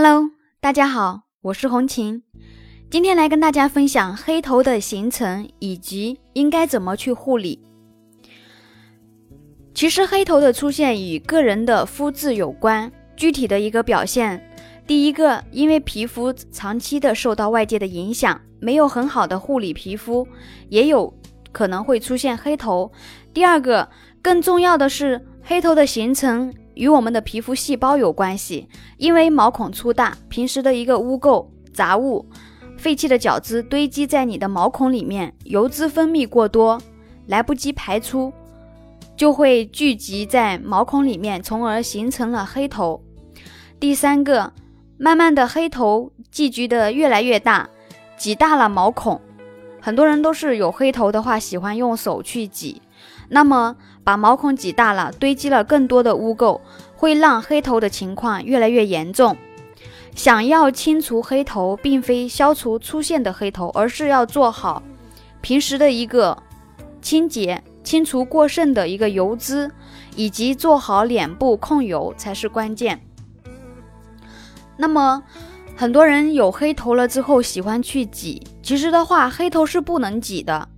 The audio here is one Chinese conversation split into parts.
Hello，大家好，我是红琴，今天来跟大家分享黑头的形成以及应该怎么去护理。其实黑头的出现与个人的肤质有关，具体的一个表现，第一个，因为皮肤长期的受到外界的影响，没有很好的护理皮肤，也有可能会出现黑头。第二个，更重要的是黑头的形成。与我们的皮肤细胞有关系，因为毛孔粗大，平时的一个污垢、杂物、废弃的角质堆积在你的毛孔里面，油脂分泌过多，来不及排出，就会聚集在毛孔里面，从而形成了黑头。第三个，慢慢的黑头积聚的越来越大，挤大了毛孔，很多人都是有黑头的话，喜欢用手去挤。那么，把毛孔挤大了，堆积了更多的污垢，会让黑头的情况越来越严重。想要清除黑头，并非消除出现的黑头，而是要做好平时的一个清洁，清除过剩的一个油脂，以及做好脸部控油才是关键。那么，很多人有黑头了之后喜欢去挤，其实的话，黑头是不能挤的。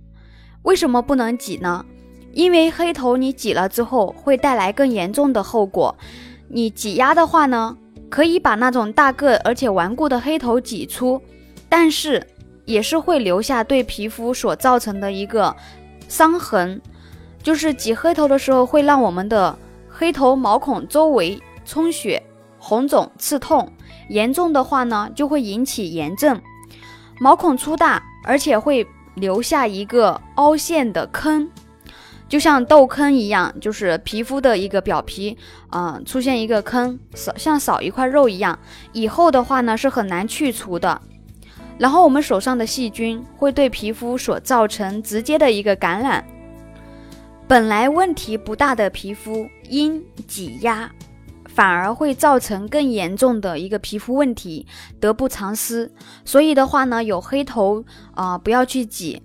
为什么不能挤呢？因为黑头你挤了之后会带来更严重的后果。你挤压的话呢，可以把那种大个而且顽固的黑头挤出，但是也是会留下对皮肤所造成的一个伤痕。就是挤黑头的时候会让我们的黑头毛孔周围充血、红肿、刺痛，严重的话呢就会引起炎症。毛孔粗大而且会留下一个凹陷的坑。就像痘坑一样，就是皮肤的一个表皮，嗯，出现一个坑，少像少一块肉一样，以后的话呢是很难去除的。然后我们手上的细菌会对皮肤所造成直接的一个感染。本来问题不大的皮肤，因挤压，反而会造成更严重的一个皮肤问题，得不偿失。所以的话呢，有黑头啊，不要去挤。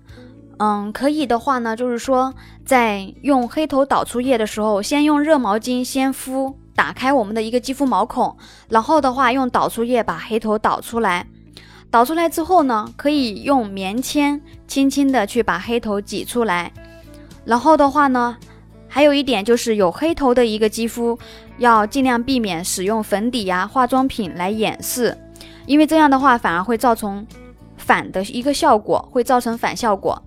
嗯，可以的话呢，就是说，在用黑头导出液的时候，先用热毛巾先敷，打开我们的一个肌肤毛孔，然后的话用导出液把黑头导出来。导出来之后呢，可以用棉签轻轻的去把黑头挤出来。然后的话呢，还有一点就是有黑头的一个肌肤，要尽量避免使用粉底呀、化妆品来掩饰，因为这样的话反而会造成反的一个效果，会造成反效果。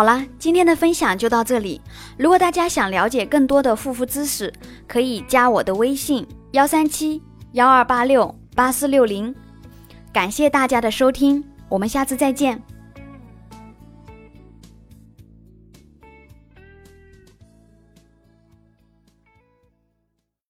好啦，今天的分享就到这里。如果大家想了解更多的护肤知识，可以加我的微信幺三七幺二八六八四六零。感谢大家的收听，我们下次再见。